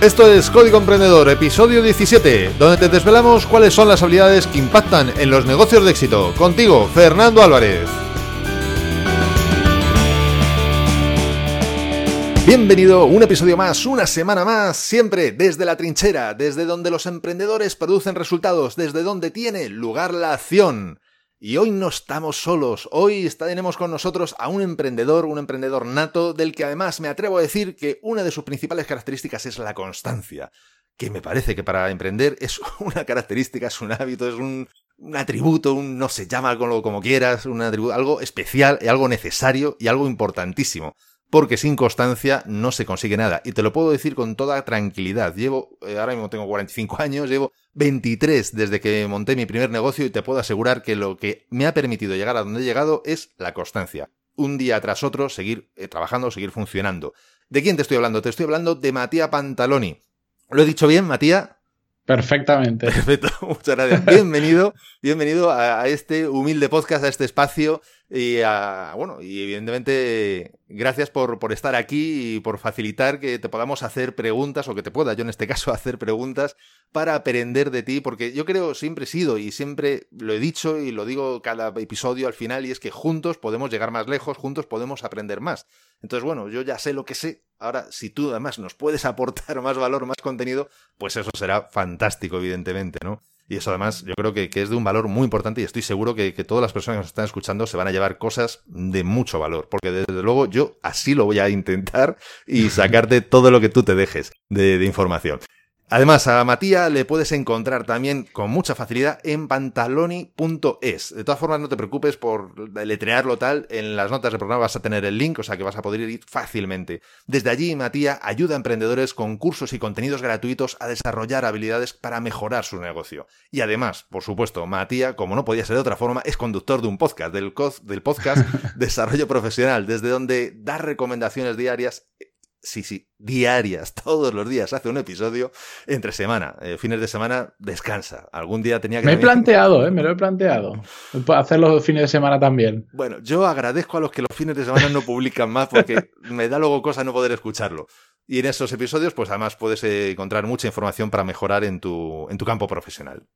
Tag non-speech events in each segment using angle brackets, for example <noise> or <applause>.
Esto es Código Emprendedor, episodio 17, donde te desvelamos cuáles son las habilidades que impactan en los negocios de éxito. Contigo, Fernando Álvarez. Bienvenido, un episodio más, una semana más, siempre desde la trinchera, desde donde los emprendedores producen resultados, desde donde tiene lugar la acción. Y hoy no estamos solos, hoy tenemos con nosotros a un emprendedor, un emprendedor nato, del que además me atrevo a decir que una de sus principales características es la constancia, que me parece que para emprender es <laughs> una característica, es un hábito, es un, atributo, un no sé, llama algo como quieras, un atributo, algo especial, algo necesario y algo importantísimo porque sin constancia no se consigue nada. Y te lo puedo decir con toda tranquilidad. Llevo, eh, ahora mismo tengo 45 años, llevo 23 desde que monté mi primer negocio y te puedo asegurar que lo que me ha permitido llegar a donde he llegado es la constancia. Un día tras otro, seguir eh, trabajando, seguir funcionando. ¿De quién te estoy hablando? Te estoy hablando de Matías Pantaloni. ¿Lo he dicho bien, Matías? Perfectamente. <laughs> Perfecto, muchas gracias. Bienvenido, bienvenido a, este humilde podcast, a este espacio y a, bueno, y evidentemente gracias por, por, estar aquí y por facilitar que te podamos hacer preguntas o que te pueda yo en este caso <laughs> hacer preguntas para aprender de ti, porque yo creo siempre he sido y siempre lo he dicho y lo digo cada episodio al final y es que juntos podemos llegar más lejos, juntos podemos aprender más. Entonces, bueno, yo ya sé lo que sé. Ahora, si tú además nos puedes <laughs> aportar más valor, más contenido, pues eso será fantástico, evidentemente, ¿no? Y eso además yo creo que, es de un valor muy importante y estoy seguro que, todas las personas que nos están escuchando se van a llevar cosas de mucho valor, porque desde luego yo así lo voy a intentar y sacarte todo lo que tú te dejes de información. Además, a Matías le puedes encontrar también con mucha facilidad en pantaloni.es. De todas formas, no te preocupes por letrearlo tal. En las notas del programa vas a tener el link, o sea que vas a poder ir fácilmente. Desde allí, Matías ayuda a emprendedores con cursos y contenidos gratuitos a desarrollar habilidades para mejorar su negocio. Y además, por supuesto, Matías, como no podía ser de otra forma, es conductor de un podcast, del, del podcast <laughs> Desarrollo Profesional, desde donde da recomendaciones diarias sí, sí, diarias, <laughs> todos los días hace un episodio entre semana. Eh, fines de semana descansa. Algún día tenía que... Me he planteado, ¿eh? Me lo he planteado. Hacerlo los fines de semana también. Bueno, yo agradezco a los que los fines de semana no publican más porque <laughs> me da luego cosa no poder escucharlo. Y en esos episodios, pues además puedes encontrar mucha información para mejorar en tu, en tu campo profesional.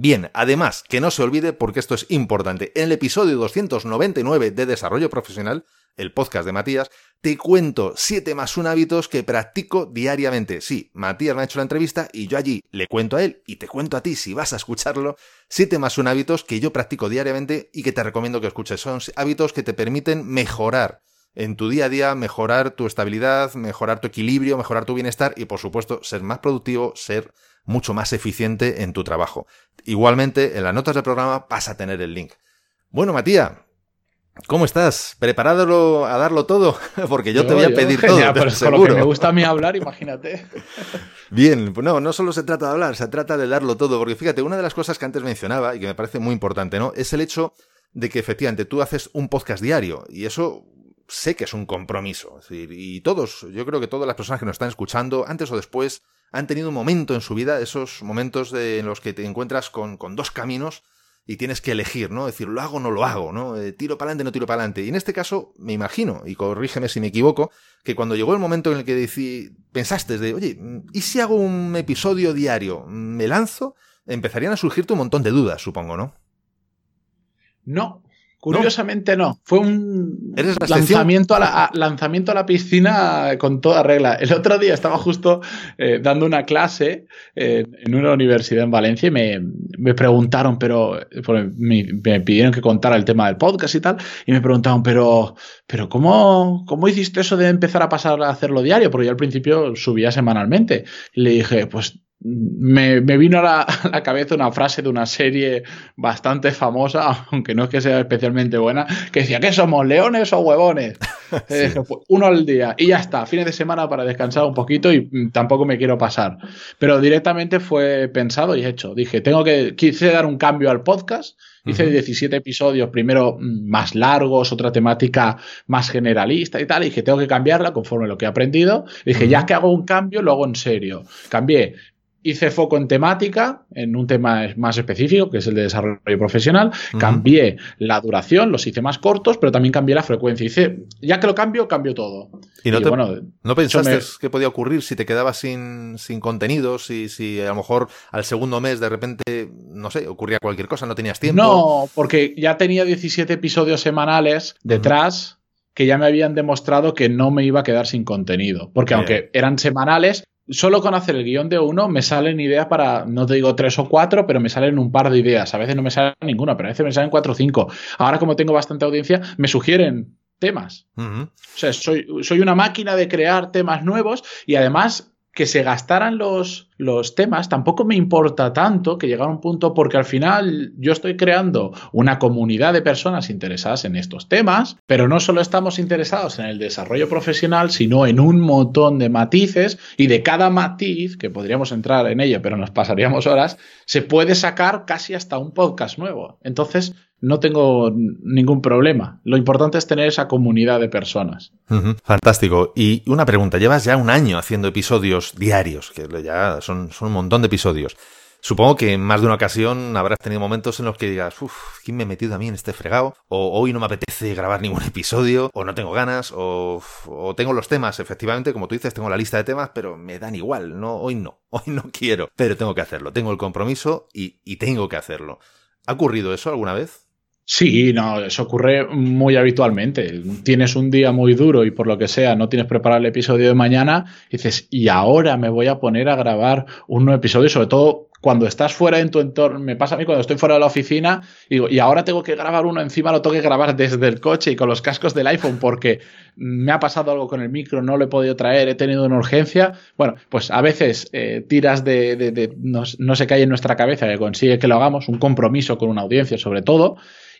Bien, además, que no se olvide, porque esto es importante, en el episodio 299 de Desarrollo Profesional, el podcast de Matías, te cuento 7 más 1 hábitos que practico diariamente. Sí, Matías me ha hecho la entrevista y yo allí le cuento a él y te cuento a ti si vas a escucharlo, 7 más 1 hábitos que yo practico diariamente y que te recomiendo que escuches. Son hábitos que te permiten mejorar en tu día a día, mejorar tu estabilidad, mejorar tu equilibrio, mejorar tu bienestar y por supuesto ser más productivo, ser mucho más eficiente en tu trabajo. Igualmente, en las notas del programa vas a tener el link. Bueno, Matías, ¿Cómo estás? ¿Preparado a darlo todo? <laughs> Porque yo, te voy a pedir <laughs> todo. Pero <laughs> seguro. Lo que me gusta a mí hablar, imagínate. Bien, pues no, no solo se trata de hablar, se trata de darlo todo. Porque fíjate, una de las cosas que antes mencionaba y que me parece muy importante, ¿no? Es el hecho de que efectivamente tú haces un podcast diario y eso sé que es un compromiso. y todos, yo creo que todas las personas que nos están escuchando, antes o después, han tenido un momento en su vida, esos momentos en los que te encuentras con, con dos caminos y tienes que elegir, ¿no? Decir, lo hago o no lo hago, ¿no? Eh, tiro para adelante, no tiro para adelante. Y en este caso, me imagino, y corrígeme si me equivoco, que cuando llegó el momento en el que decí, pensaste de, oye, ¿y si hago un episodio diario? ¿Me lanzo? Empezarían a surgirte un montón de dudas, supongo, ¿no? No, Curiosamente no. Fue un lanzamiento a, la, lanzamiento a la piscina con toda regla. El otro día estaba justo eh, dando una clase eh, en una universidad en Valencia y me, preguntaron, pero me, pidieron que contara el tema del podcast y tal, y me preguntaron, pero, pero ¿cómo, ¿cómo hiciste eso de empezar a pasar a hacerlo diario? Porque yo al principio subía semanalmente. Y le dije, pues me, vino <laughs> a la, cabeza una frase de una serie bastante famosa, <laughs> aunque no es que sea especialmente buena, que decía, ¿qué somos, leones o huevones? <laughs> Eh, pues, uno al día y ya está, fines de semana para descansar un poquito y mm, tampoco me quiero pasar. Pero directamente fue pensado y hecho. Dije, tengo que, quise dar un cambio al podcast. Hice 17 episodios, primero mm, más largos, otra temática más generalista y tal. Y dije, tengo que cambiarla conforme lo que he aprendido. dije, ya que hago un cambio, lo hago en serio. Cambié hice foco en temática, en un tema más específico, que es el de desarrollo profesional. Cambié la duración, los hice más cortos, pero también cambié la frecuencia. Hice, ya que lo cambio, cambio todo. ¿Y no, ¿no pensaste qué podía ocurrir si te quedabas sin, contenidos y si a lo mejor al segundo mes de repente, no sé, ocurría cualquier cosa, no tenías tiempo? No, porque ya tenía 17 episodios semanales detrás que ya me habían demostrado que no me iba a quedar sin contenido. Porque aunque eran semanales, solo con hacer el guion de uno me salen ideas para, no te digo tres o cuatro, pero me salen un par de ideas. A veces no me salen ninguna, pero a veces me salen cuatro o cinco. Ahora, como tengo bastante audiencia, me sugieren temas. O sea, soy, soy una máquina de crear temas nuevos y además que se gastaran los, los temas tampoco me importa tanto que llegara a un punto porque al final yo estoy creando una comunidad de personas interesadas en estos temas, pero no solo estamos interesados en el desarrollo profesional, sino en un montón de matices y de cada matiz, que podríamos entrar en ello, pero nos pasaríamos horas, se puede sacar casi hasta un podcast nuevo. Entonces, no tengo ningún problema. Lo importante es tener esa comunidad de personas. Fantástico. Y una pregunta, llevas ya un año haciendo episodios diarios, que ya son, un montón de episodios. Supongo que en más de una ocasión habrás tenido momentos en los que digas, uff, ¿quién me he metido a mí en este fregado? O hoy no me apetece grabar ningún episodio, o no tengo ganas, o, tengo los temas, efectivamente, como tú dices, tengo la lista de temas, pero me dan igual, no, hoy no, <laughs> hoy no quiero, pero tengo que hacerlo, tengo el compromiso y tengo que hacerlo. ¿Ha ocurrido eso alguna vez? Sí, no, eso ocurre muy habitualmente. Tienes un día muy duro y por lo que sea no tienes preparado el episodio de mañana, y dices, y ahora me voy a poner a grabar un nuevo episodio, sobre todo cuando estás fuera en tu entorno, me pasa a mí cuando estoy fuera de la oficina, digo, y ahora tengo que grabar uno, encima lo tengo que grabar desde el coche y con los cascos del iPhone porque me ha pasado algo con el micro, no lo he podido traer, he tenido una urgencia. Bueno, pues a veces eh, tiras de, de, no, no se cae en nuestra cabeza que consigue que lo hagamos, un compromiso con una audiencia sobre todo,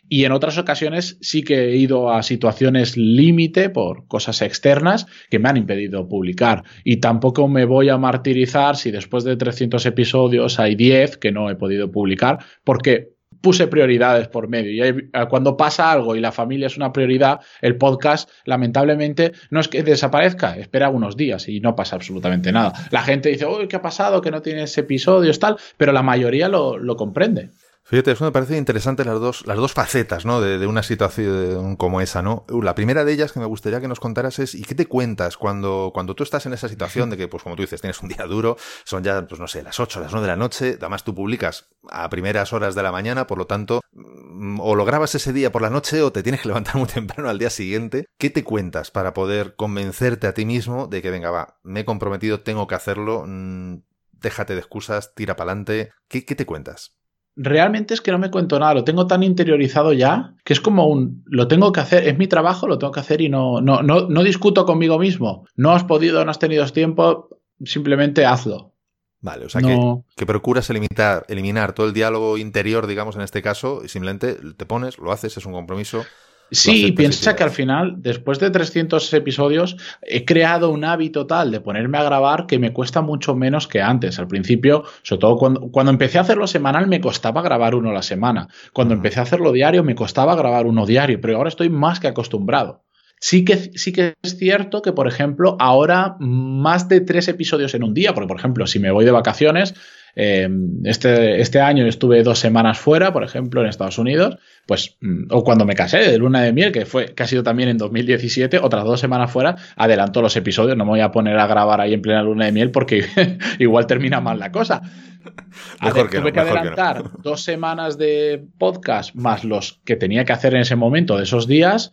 y en otras ocasiones sí que he ido a situaciones límite por cosas externas que me han impedido publicar. Y tampoco me voy a martirizar si después de 300 episodios hay 10 que no he podido publicar, porque puse prioridades por medio. Y cuando pasa algo y la familia es una prioridad, el podcast, lamentablemente, no es que desaparezca, espera unos días y no pasa absolutamente nada. La gente dice, uy, ¿qué ha pasado? Que no tienes episodios, tal, pero la mayoría lo, lo comprende. Fíjate, eso me parece interesante las dos, las dos facetas, ¿no? De, una situación como esa, ¿no? Uh, la primera de ellas que me gustaría que nos contaras es, ¿y qué te cuentas cuando, cuando tú estás en esa situación de que, pues como tú dices, tienes un día duro, son ya, pues no sé, las 8, las 9 de la noche, además tú publicas a primeras horas de la mañana, por lo tanto, mm, o lo grabas ese día por la noche o te tienes que levantar muy temprano al día siguiente. ¿Qué te cuentas para poder convencerte a ti mismo de que, venga, va, me he comprometido, tengo que hacerlo, mm, déjate de excusas, tira para adelante? ¿Qué, ¿Qué te cuentas? Realmente es que no me cuento nada, lo tengo tan interiorizado ya que es como un, lo tengo que hacer, es mi trabajo, lo tengo que hacer y no, no, no, no discuto conmigo mismo. No has podido, no has tenido tiempo, simplemente hazlo. Vale, o sea que, que, procuras eliminar, eliminar todo el diálogo interior, digamos, en este caso, y simplemente te pones, lo haces, es un compromiso. Sí, piensa que al final, después de 300 episodios, he creado un hábito tal de ponerme a grabar que me cuesta mucho menos que antes. Al principio, sobre todo cuando, cuando empecé a hacerlo semanal, me costaba grabar uno a la semana. Cuando empecé a hacerlo diario, me costaba grabar uno diario, pero ahora estoy más que acostumbrado. Sí que, sí que es cierto que, por ejemplo, ahora más de tres episodios en un día, porque, por ejemplo, si me voy de vacaciones, Em, este, este año estuve dos semanas fuera, por ejemplo, en Estados Unidos, pues, mm, o cuando me casé de luna de miel, que fue, que ha sido también en 2017, otras dos semanas fuera, adelanto los episodios, no me voy a poner a grabar ahí en plena luna de miel porque <laughs> igual termina mal la cosa. <laughs> Mejor tuve que adelantar dos semanas de podcast más los que tenía que hacer en ese momento de esos días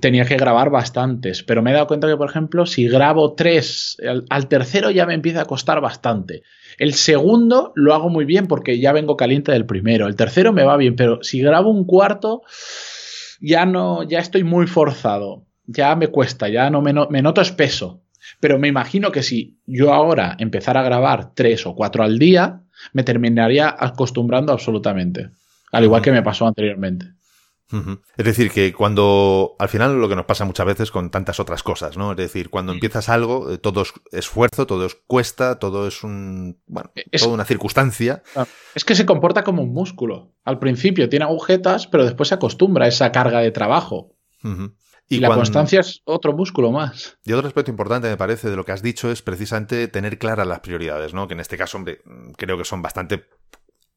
tenía que grabar bastantes, pero me he dado cuenta que, por ejemplo, si grabo tres, al, tercero ya me empieza a costar bastante. El segundo lo hago muy bien porque ya vengo caliente del primero. El tercero me va bien, pero si grabo un cuarto, ya no, ya estoy muy forzado. Ya me cuesta, ya no me, me noto espeso. Pero me imagino que si yo ahora empezara a grabar tres o cuatro al día, me terminaría acostumbrando absolutamente. Al igual que me pasó anteriormente. Es decir, que cuando al final lo que nos pasa muchas veces con tantas otras cosas, ¿no? Es decir, cuando empiezas algo, eh, todo es esfuerzo, todo es cuesta, todo es un, bueno, es, toda una circunstancia. Es que se comporta como un músculo. Al principio tiene agujetas, pero después se acostumbra a esa carga de trabajo. Y, la constancia es otro músculo más. Y otro aspecto importante, me parece, de lo que has dicho es precisamente tener claras las prioridades, ¿no? Que en este caso, hombre, creo que son bastante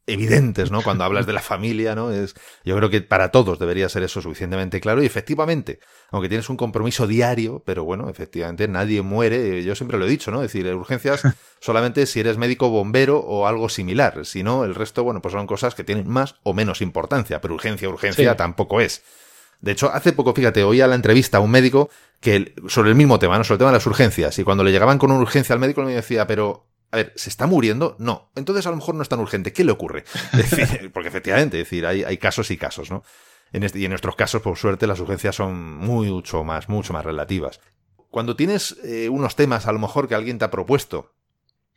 evidentes, ¿no? Cuando hablas de la <laughs> familia, ¿no? Es, yo creo que para todos debería ser eso suficientemente claro y efectivamente, aunque tienes un compromiso diario, pero bueno, efectivamente nadie muere, yo siempre lo he dicho, ¿no? Es decir, urgencias <laughs> solamente si eres médico bombero o algo similar, si no, el resto, bueno, pues son cosas que tienen más o menos importancia, pero urgencia, urgencia tampoco es. De hecho, hace poco, fíjate, oía la entrevista a un médico que sobre el mismo tema, ¿no? Sobre el tema de las urgencias, y cuando le llegaban con una urgencia al médico, me decía, pero a ver, ¿se está muriendo? No. Entonces a lo mejor no es tan urgente. ¿Qué le ocurre? <laughs> porque efectivamente, es decir, hay, casos y casos, ¿no? En este, y en nuestros casos, por suerte, las urgencias son mucho más, mucho más relativas. Cuando tienes eh, unos temas, a lo mejor que alguien te ha propuesto,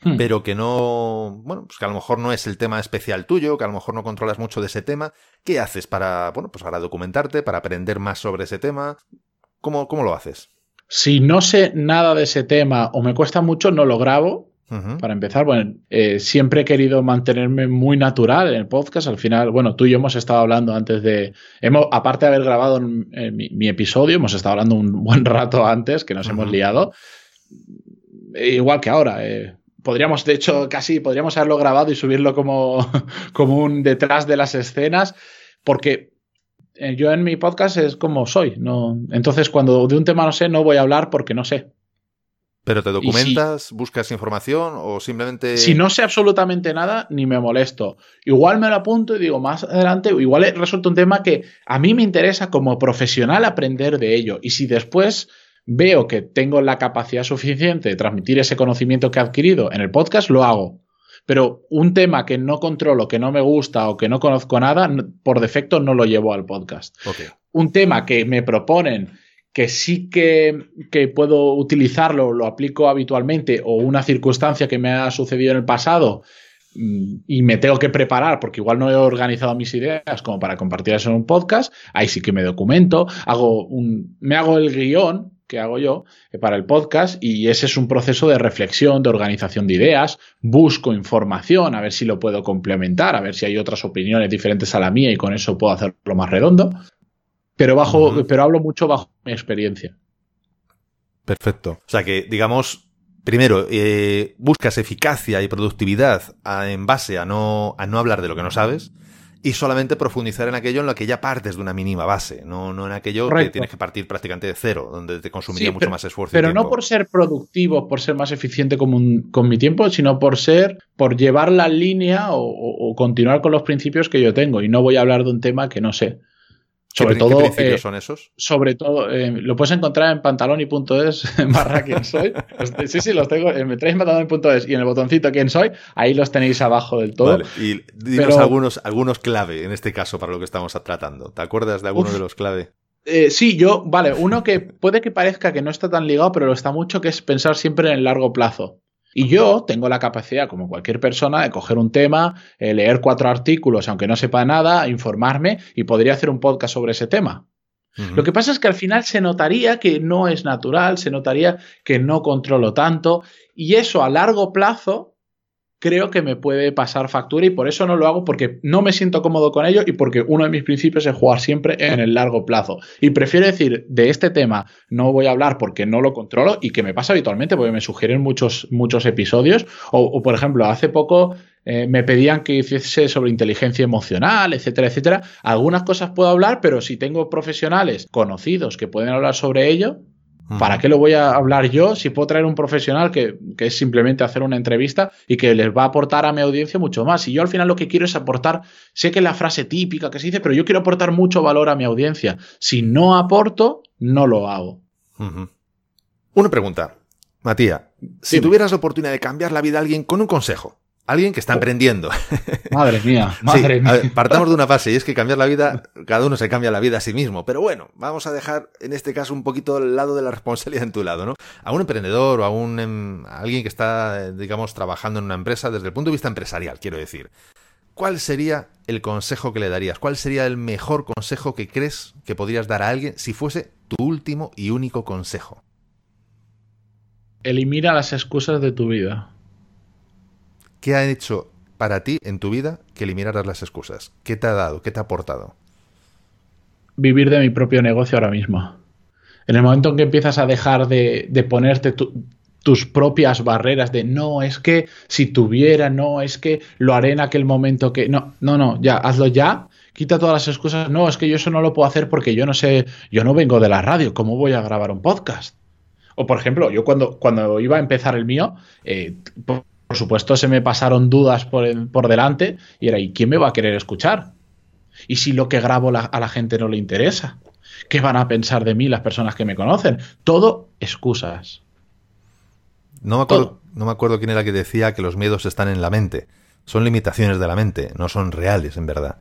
hmm. pero que no, bueno, pues que a lo mejor no es el tema especial tuyo, que a lo mejor no controlas mucho de ese tema, ¿qué haces para, bueno, pues para documentarte, para aprender más sobre ese tema? ¿Cómo, cómo lo haces? Si no sé nada de ese tema o me cuesta mucho, no lo grabo para empezar, bueno, eh, siempre he querido mantenerme muy natural en el podcast. Al final, bueno, tú y yo hemos estado hablando antes de. Hemos, aparte de haber grabado mi, episodio, hemos estado hablando un <laughs> buen rato antes, que nos hemos liado. Igual que ahora. Eh, podríamos, de hecho, casi podríamos haberlo grabado y subirlo como, <laughs> como un detrás de las escenas, porque eh, yo en mi podcast es como soy. No, entonces, cuando de un tema no sé, no voy a hablar porque no sé. ¿Pero te documentas, buscas información o simplemente... Si no sé absolutamente nada, ni me molesto. Igual me lo apunto y digo más adelante, igual resulta un tema que a mí me interesa como profesional aprender de ello. Y si después veo que tengo la capacidad suficiente de transmitir ese conocimiento que he adquirido en el podcast, lo hago. Pero un tema que no controlo, que no me gusta o que no conozco nada, por defecto no lo llevo al podcast. Un tema que me proponen que sí que, puedo utilizarlo, lo aplico habitualmente, o una circunstancia que me ha sucedido en el pasado mm, y me tengo que preparar porque igual no he organizado mis ideas como para compartir eso en un podcast, ahí sí que me documento, hago un, me hago el guion que hago yo eh, para el podcast y ese es un proceso de reflexión, de organización de ideas, busco información, a ver si lo puedo complementar, a ver si hay otras opiniones diferentes a la mía y con eso puedo hacerlo más redondo pero, bajo, pero hablo mucho bajo mi experiencia. Perfecto. O sea que, digamos, primero, eh, buscas eficacia y productividad en base a no, a no hablar de lo que no sabes y solamente profundizar en aquello en lo que ya partes de una mínima base, no, no en aquello que tienes que partir prácticamente de cero, donde te consumiría mucho más esfuerzo. Pero no por ser productivo, por ser más eficiente con, con, mi tiempo, sino por ser, por llevar la línea o, continuar con los principios que yo tengo. Y no voy a hablar de un tema que no sé. Sobre todo, ¿Qué principios eh, son esos? Sobre todo, eh, lo puedes encontrar en pantaloni.es <laughs> barra quién soy. sí, sí, los tengo. Eh, me traéis pantaloni.es y en el botoncito quién soy, ahí los tenéis abajo del todo. Vale, y dinos algunos, algunos clave en este caso para lo que estamos tratando. ¿Te acuerdas de alguno de los clave? sí, yo, vale, uno que puede que parezca que no está tan ligado, pero lo está mucho, que es pensar siempre en el largo plazo. Y yo tengo la capacidad, como cualquier persona, de coger un tema, eh, leer cuatro artículos, aunque no sepa nada, informarme y podría hacer un podcast sobre ese tema. Lo que pasa es que al final se notaría que no es natural, se notaría que no controlo tanto y eso a largo plazo creo que me puede pasar factura y por eso no lo hago porque no me siento cómodo con ello y porque uno de mis principios es jugar siempre en el largo plazo. Y prefiero decir, de este tema no voy a hablar porque no lo controlo y que me pasa habitualmente porque me sugieren muchos, muchos episodios. O, por ejemplo, hace poco eh, me pedían que hiciese sobre inteligencia emocional, etcétera, etcétera. Algunas cosas puedo hablar, pero si tengo profesionales conocidos que pueden hablar sobre ello, ¿Para qué lo voy a hablar yo si puedo traer un profesional que, es simplemente hacer una entrevista y que les va a aportar a mi audiencia mucho más? Y yo al final lo que quiero es aportar, sé que es la frase típica que se dice, pero yo quiero aportar mucho valor a mi audiencia. Si no aporto, no lo hago. Una pregunta, Matías. Si tuvieras la oportunidad de cambiar la vida a alguien con un consejo, Alguien que está oh. emprendiendo. <laughs> Madre mía, madre mía. partamos de una <laughs> fase y es que cambiar la vida, cada uno se cambia la vida a sí mismo. Pero bueno, vamos a dejar en este caso un poquito el lado de la responsabilidad en tu lado, ¿no? A un emprendedor o a, un, em, alguien que está, digamos, trabajando en una empresa desde el punto de vista empresarial, quiero decir. ¿Cuál sería el consejo que le darías? ¿Cuál sería el mejor consejo que crees que podrías dar a alguien si fuese tu último y único consejo? Elimina las excusas de tu vida. ¿Qué ha hecho para ti en tu vida que eliminaras las excusas? ¿Qué te ha dado? ¿Qué te ha aportado? Vivir de mi propio negocio ahora mismo. En el momento en que empiezas a dejar de, ponerte tus propias barreras de no, es que si tuviera, no, es que lo haré en aquel momento que. No, no, no, ya, hazlo ya. Quita todas las excusas. No, es que yo eso no lo puedo hacer porque yo no sé, yo no vengo de la radio. ¿Cómo voy a grabar un podcast? O por ejemplo, yo cuando, cuando iba a empezar el mío, eh, por, supuesto se me pasaron dudas por, por delante y era, ¿y quién me va a querer escuchar? ¿Y si lo que grabo a la gente no le interesa? ¿Qué van a pensar de mí las personas que me conocen? Todo excusas. No me, acuerdo, no me acuerdo quién era que decía que los miedos están en la mente. Son limitaciones de la mente, no son reales en verdad.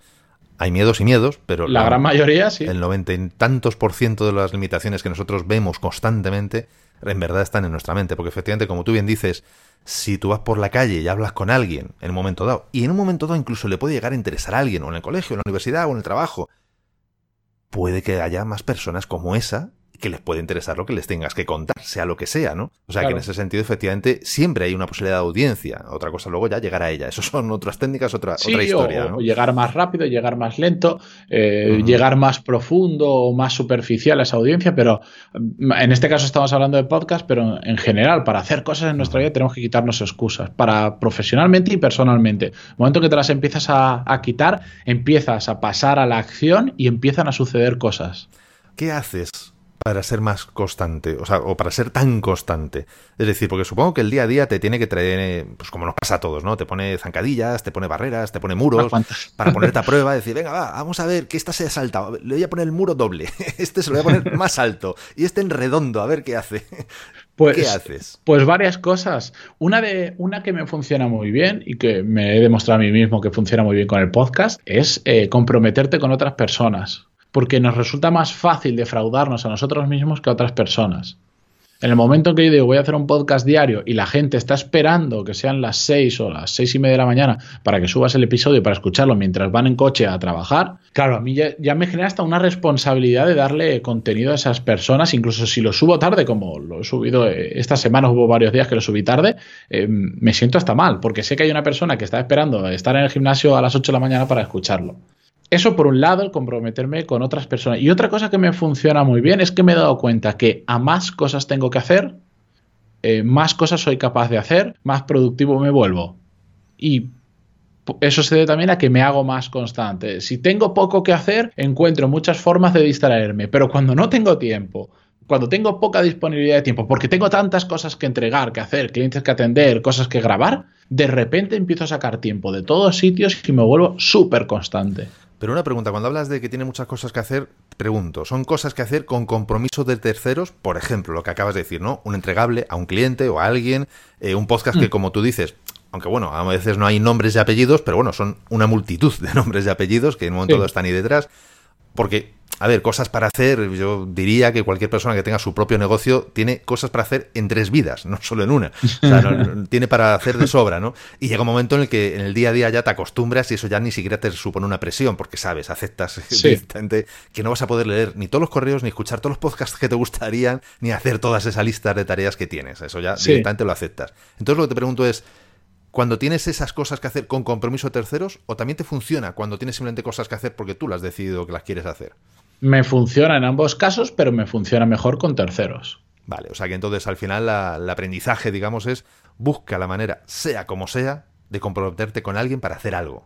Hay miedos y miedos, pero... La, gran mayoría sí. El noventa y tantos por ciento de las limitaciones que nosotros vemos constantemente en verdad están en nuestra mente. Porque efectivamente, como tú bien dices, si tú vas por la calle y hablas con alguien en un momento dado, y en un momento dado incluso le puede llegar a interesar a alguien, o en el colegio, en la universidad, o en el trabajo, puede que haya más personas como esa que les puede interesar lo que les tengas que contar, sea lo que sea, ¿no? O sea que en ese sentido, efectivamente, siempre hay una posibilidad de audiencia. Otra cosa luego ya llegar a ella. Eso son otras técnicas, otra, otra historia. O, llegar más rápido, llegar más lento, eh, llegar más profundo o más superficial a esa audiencia, pero mm, en este caso estamos hablando de podcast, pero en general, para hacer cosas en nuestra vida tenemos que quitarnos excusas, para profesionalmente y personalmente. El momento que te las empiezas a quitar, empiezas a pasar a la acción y empiezan a suceder cosas. ¿Qué haces para ser más constante, o sea, o para ser tan constante. Es decir, porque supongo que el día a día te tiene que traer, pues como nos pasa a todos, ¿no? Te pone zancadillas, te pone barreras, te pone muros, para ponerte a <laughs> prueba, decir, venga, va, vamos a ver que esta se ha saltado, le voy a poner el muro doble, <laughs> este se lo voy a poner <laughs> más alto, y este en redondo, a ver qué hace. Pues, ¿Qué haces? Pues varias cosas. Una, de, una que me funciona muy bien y que me he demostrado a mí mismo que funciona muy bien con el podcast es eh, comprometerte con otras personas porque nos resulta más fácil defraudarnos a nosotros mismos que a otras personas. En el momento en que yo digo voy a hacer un podcast diario y la gente está esperando que sean las seis o las seis y media de la mañana para que subas el episodio para escucharlo mientras van en coche a trabajar, claro, a mí ya, me genera hasta una responsabilidad de darle contenido a esas personas, incluso si lo subo tarde, como lo he subido eh, esta semana, hubo varios días que lo subí tarde, eh, me siento hasta mal, porque sé que hay una persona que está esperando estar en el gimnasio a las 8 de la mañana para escucharlo. Eso por un lado, el comprometerme con otras personas. Y otra cosa que me funciona muy bien es que me he dado cuenta que a más cosas tengo que hacer, eh, más cosas soy capaz de hacer, más productivo me vuelvo. Y eso se debe también a que me hago más constante. Si tengo poco que hacer, encuentro muchas formas de distraerme, pero cuando no tengo tiempo, cuando tengo poca disponibilidad de tiempo, porque tengo tantas cosas que entregar, que hacer, clientes que atender, cosas que grabar, de repente empiezo a sacar tiempo de todos sitios y me vuelvo súper constante. Pero una pregunta, cuando hablas de que tiene muchas cosas que hacer, pregunto, ¿son cosas que hacer con compromiso de terceros? Por ejemplo, lo que acabas de decir, ¿no? Un entregable a un cliente o a alguien, eh, un podcast que, mm. como tú dices, aunque bueno, a veces no hay nombres y apellidos, pero bueno, son una multitud de <laughs> nombres y apellidos que en un momento están ahí detrás. Porque a ver, cosas para hacer, yo diría que cualquier persona que tenga su propio negocio tiene cosas para hacer en tres vidas, no solo en una. O sea, tiene para hacer de sobra, ¿no? Y llega un momento en el que en el día a día ya te acostumbras y eso ya ni siquiera te supone una presión, porque sabes, aceptas <laughs> directamente que no vas a poder leer ni todos los correos, ni escuchar todos los podcasts que te gustarían, ni hacer todas esas listas de tareas que tienes. Eso ya directamente lo aceptas. Entonces lo que te pregunto es, cuando tienes esas cosas que hacer con compromiso de terceros o también te funciona cuando tienes simplemente cosas que hacer porque tú las has decidido que las quieres hacer? Me funciona en ambos casos, pero me funciona mejor con terceros. Vale, o sea que entonces al final el aprendizaje, digamos, es busca la manera, sea como sea, de comprometerte con alguien para hacer algo.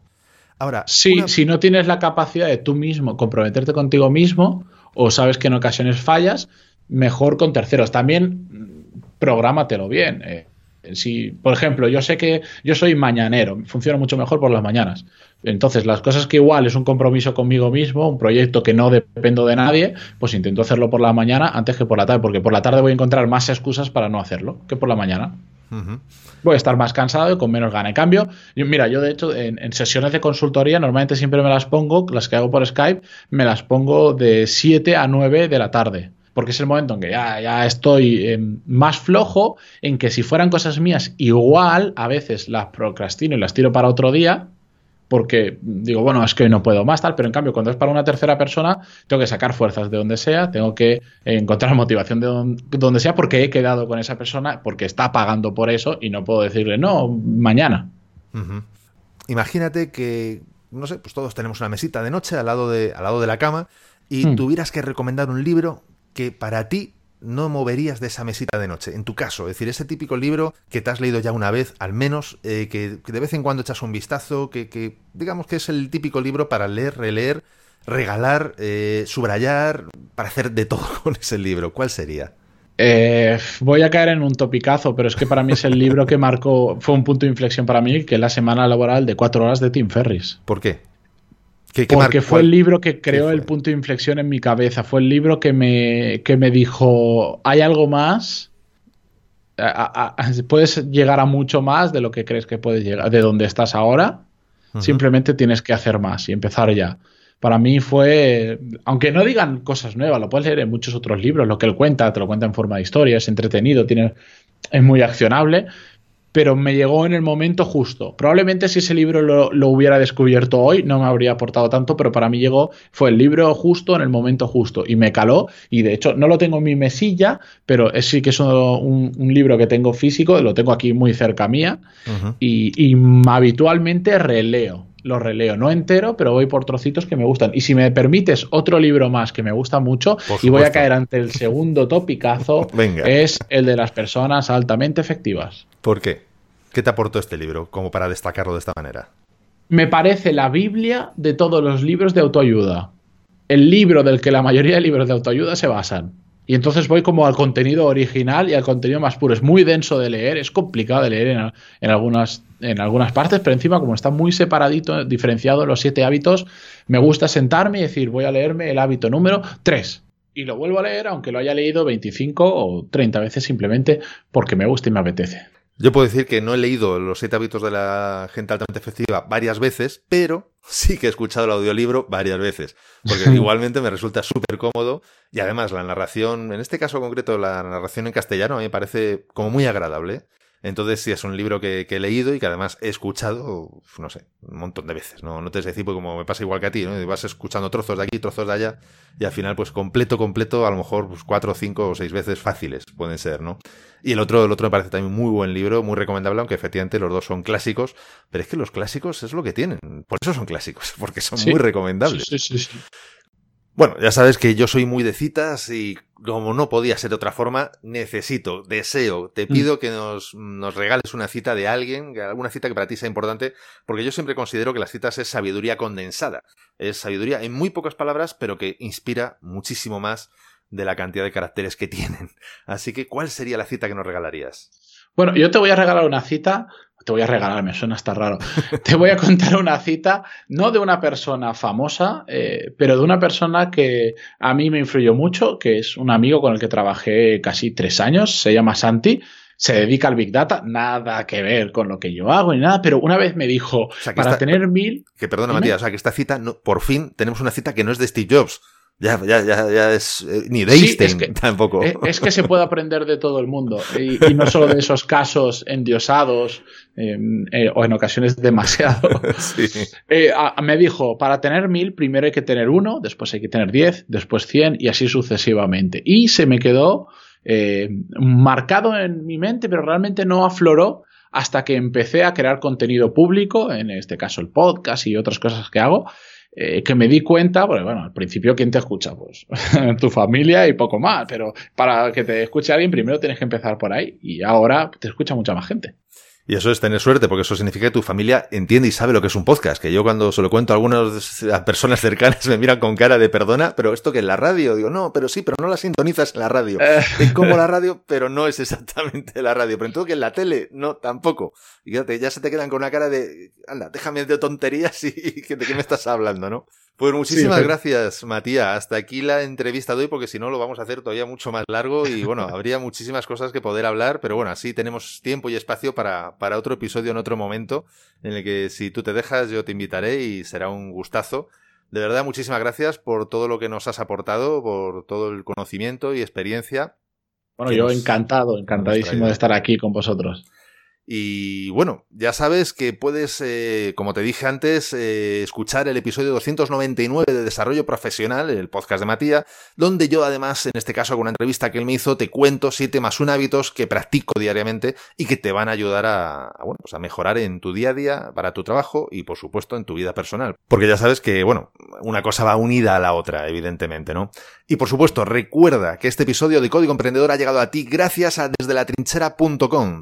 Ahora, sí, si no tienes la capacidad de tú mismo comprometerte contigo mismo, o sabes que en ocasiones fallas, mejor con terceros. También mm, prográmatelo bien. Eh, si, por ejemplo, yo sé que yo soy mañanero, funciona mucho mejor por las mañanas. Entonces, las cosas que igual es un compromiso conmigo mismo, un proyecto que no dependo de nadie, pues intento hacerlo por la mañana antes que por la tarde, porque por la tarde voy a encontrar más excusas para no hacerlo que por la mañana. Voy a estar más cansado y con menos gana. En cambio, mira, yo de hecho en, sesiones de consultoría normalmente siempre me las pongo, las que hago por Skype, me las pongo de 7 a 9 de la tarde porque es el momento en que ya, ya estoy eh, más flojo, en que si fueran cosas mías, igual a veces las procrastino y las tiro para otro día, porque digo, bueno, es que hoy no puedo más, tal, pero en cambio, cuando es para una tercera persona, tengo que sacar fuerzas de donde sea, tengo que encontrar motivación de donde, sea, porque he quedado con esa persona, porque está pagando por eso y no puedo decirle, no, mañana. Imagínate que, no sé, pues todos tenemos una mesita de noche al lado de, al lado de la cama y hmm. tuvieras que recomendar un libro que para ti no moverías de esa mesita de noche? En tu caso, es decir, ese típico libro que te has leído ya una vez, al menos, eh, que, de vez en cuando echas un vistazo, que, digamos que es el típico libro para leer, releer, regalar, eh, subrayar, para hacer de todo <laughs> con ese libro. ¿Cuál sería? Eh, voy a caer en un topicazo, pero es que para mí es el libro que marcó, fue un punto de inflexión para mí, que es la semana laboral de cuatro horas de Tim Ferris. ¿Por qué? Porque fue el libro que creó el punto de inflexión en mi cabeza. Fue el libro que me, que me dijo, hay algo más. puedes llegar a mucho más de lo que crees que puedes llegar, de donde estás ahora. Simplemente tienes que hacer más y empezar ya. Para mí fue, aunque no digan cosas nuevas, lo puedes leer en muchos otros libros, lo que él cuenta, te lo cuenta en forma de historia, es entretenido, tiene, es muy accionable, pero me llegó en el momento justo. Probablemente si ese libro lo, hubiera descubierto hoy no me habría aportado tanto, pero para mí llegó, fue el libro justo en el momento justo y me caló y de hecho no lo tengo en mi mesilla, pero es, sí que es un, libro que tengo físico, lo tengo aquí muy cerca mía y, habitualmente releo. Lo releo, no entero, pero voy por trocitos que me gustan. Y si me permites otro libro más que me gusta mucho, y voy a caer ante el segundo topicazo, <laughs> es el de las personas altamente efectivas. ¿Por qué? ¿Qué te aportó este libro como para destacarlo de esta manera? Me parece la Biblia de todos los libros de autoayuda. El libro del que la mayoría de libros de autoayuda se basan. Y entonces voy como al contenido original y al contenido más puro. Es muy denso de leer, es complicado de leer en, algunas, en algunas partes, pero encima como está muy separadito, diferenciado en los siete hábitos, me gusta sentarme y decir, voy a leerme el hábito número 3. Y lo vuelvo a leer, aunque lo haya leído 25 o 30 veces simplemente porque me gusta y me apetece. Yo puedo decir que no he leído Los siete hábitos de la gente altamente efectiva varias veces, pero sí que he escuchado el audiolibro varias veces, porque igualmente me resulta súper cómodo y además la narración, en este caso concreto la narración en castellano, a mí me parece como muy agradable. Entonces sí es un libro que, he leído y que además he escuchado, no sé, un montón de veces. No, no te sé decir, pues como me pasa igual que a ti, ¿no? vas escuchando trozos de aquí, trozos de allá y al final pues completo, completo, a lo mejor pues, cuatro, cinco o seis veces fáciles pueden ser, ¿no? Y el otro, el otro me parece también muy buen libro, muy recomendable, aunque efectivamente los dos son clásicos, pero es que los clásicos es lo que tienen. Por eso son clásicos, <laughs> porque son muy recomendables. Sí, sí, sí. Bueno, ya sabes que yo soy muy de citas y como no podía ser de otra forma, necesito, deseo, te mm. pido que nos, nos, regales una cita de alguien, alguna cita que para ti sea importante, porque yo siempre considero que las citas es sabiduría condensada. Es sabiduría en muy pocas palabras, pero que inspira muchísimo más de la cantidad de caracteres que <laughs> tienen. Así que, ¿cuál sería la cita que nos regalarías? Bueno, yo te voy a regalar una cita te voy a regalar, me suena hasta raro. <laughs> Te voy a contar una cita, no de una persona famosa, eh, pero de una persona que a mí me influyó mucho, que es un amigo con el que trabajé casi tres años, se llama Santi. Se dedica al Big Data, nada que ver con lo que yo hago ni nada, pero una vez me dijo, para tener mil... Que perdona, Matías, o sea, que esta cita, no, por fin tenemos una cita que no es de Steve Jobs. Ya, ya, ya, ya es. Eh, ni de Einstein tampoco. Es, que se puede aprender de todo el mundo. Y, no solo de esos casos endiosados em, eh, o en ocasiones demasiado. <laughs> Eh, me dijo: para tener mil, primero hay que tener uno, después hay que tener diez, después cien y así sucesivamente. Y se me quedó marcado en mi mente, pero realmente no afloró hasta que empecé a crear contenido público, en este caso el podcast y otras cosas que hago eh, que me di cuenta, porque bueno, al principio, ¿quién te escucha? Pues <laughs> tu familia y poco más, pero para que te escuche alguien, primero tienes que empezar por ahí y ahora te escucha mucha más gente. Y eso es tener suerte, porque eso significa que tu familia entiende y sabe lo que es un podcast. Que yo cuando se lo cuento a algunas personas cercanas <laughs> me miran con cara de perdona, pero esto que es la radio, digo, no, pero sí, pero no la sintonizas en la radio. Eh. Es como la radio, pero no es exactamente la radio. Pero en todo que en la tele, no, tampoco. Y ya se te quedan con una cara de, anda, déjame de tonterías y de qué me estás hablando, ¿no? Pues muchísimas gracias, Matías. Hasta aquí la entrevista de hoy, porque si no lo vamos a hacer todavía mucho más largo y <laughs> bueno, habría muchísimas cosas que poder hablar, pero bueno, así tenemos tiempo y espacio para, para otro episodio en otro momento, en el que si tú te dejas, yo te invitaré y será un gustazo. De verdad, muchísimas gracias por todo lo que nos has aportado, por todo el conocimiento y experiencia. Bueno, yo encantado, encantadísimo de estar aquí con vosotros. Y bueno, ya sabes que puedes, eh, como te dije antes, eh, escuchar el episodio 299 de Desarrollo Profesional, el podcast de Matías, donde yo además, en este caso con una entrevista que él me hizo, te cuento 7 más 1 hábitos que practico diariamente y que te van a ayudar a, bueno, pues a mejorar en tu día a día, para tu trabajo y por supuesto en tu vida personal. Porque ya sabes que, bueno, una cosa va unida a la otra, evidentemente, ¿no? Y por supuesto, recuerda que este episodio de Código Emprendedor ha llegado a ti gracias a desde la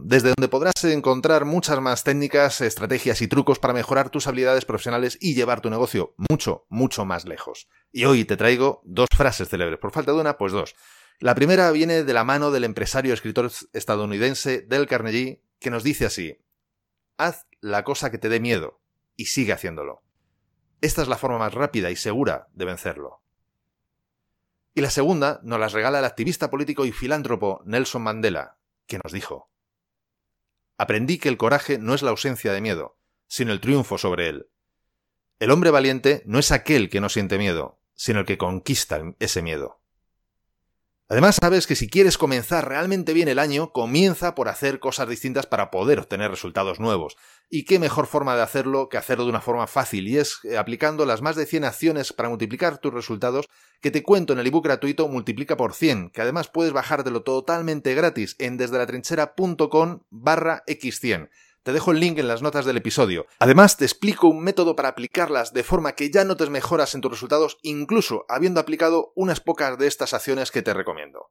desde donde podrás encontrar muchas más técnicas, estrategias y trucos para mejorar tus habilidades profesionales y llevar tu negocio mucho, mucho más lejos. Y hoy te traigo dos frases célebres. Por falta de una, pues dos. La primera viene de la mano del empresario escritor estadounidense Del Carnegie, que nos dice así: Haz la cosa que te dé miedo y sigue haciéndolo. Esta es la forma más rápida y segura de vencerlo. Y la segunda nos las regala el activista político y filántropo Nelson Mandela, que nos dijo Aprendí que el coraje no es la ausencia de miedo, sino el triunfo sobre él. El hombre valiente no es aquel que no siente miedo, sino el que conquista ese miedo. Además, sabes que si quieres comenzar realmente bien el año, comienza por hacer cosas distintas para poder obtener resultados nuevos. Y qué mejor forma de hacerlo que hacerlo de una forma fácil, y es eh, aplicando las más de 100 acciones para multiplicar tus resultados que te cuento en el ebook gratuito Multiplica por 100, que además puedes bajártelo totalmente gratis en desde la trinchera.com barra x100. Te dejo el link en las notas del episodio. Además, te explico un método para aplicarlas de forma que ya notes mejoras en tus resultados, incluso habiendo aplicado unas pocas de estas acciones que te recomiendo.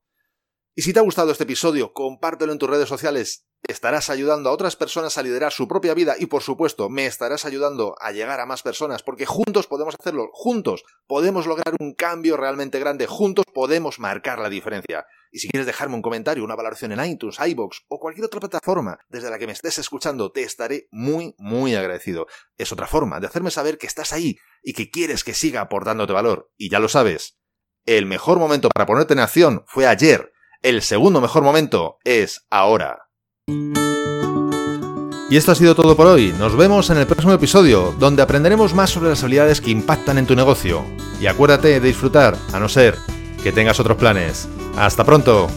Y si te ha gustado este episodio, compártelo en tus redes sociales. Estarás ayudando a otras personas a liderar su propia vida y por supuesto me estarás ayudando a llegar a más personas porque juntos podemos hacerlo, juntos podemos lograr un cambio realmente grande, juntos podemos marcar la diferencia. Y si quieres dejarme un comentario, una valoración en iTunes, iBox o cualquier otra plataforma desde la que me estés escuchando, te estaré muy, muy agradecido. Es otra forma de hacerme saber que estás ahí y que quieres que siga aportándote valor. Y ya lo sabes, el mejor momento para ponerte en acción fue ayer el segundo mejor momento es ahora. Y esto ha sido todo por hoy. Nos vemos en el próximo episodio, donde aprenderemos más sobre las habilidades que impactan en tu negocio. Y acuérdate de disfrutar, a no ser que tengas otros planes. ¡Hasta pronto!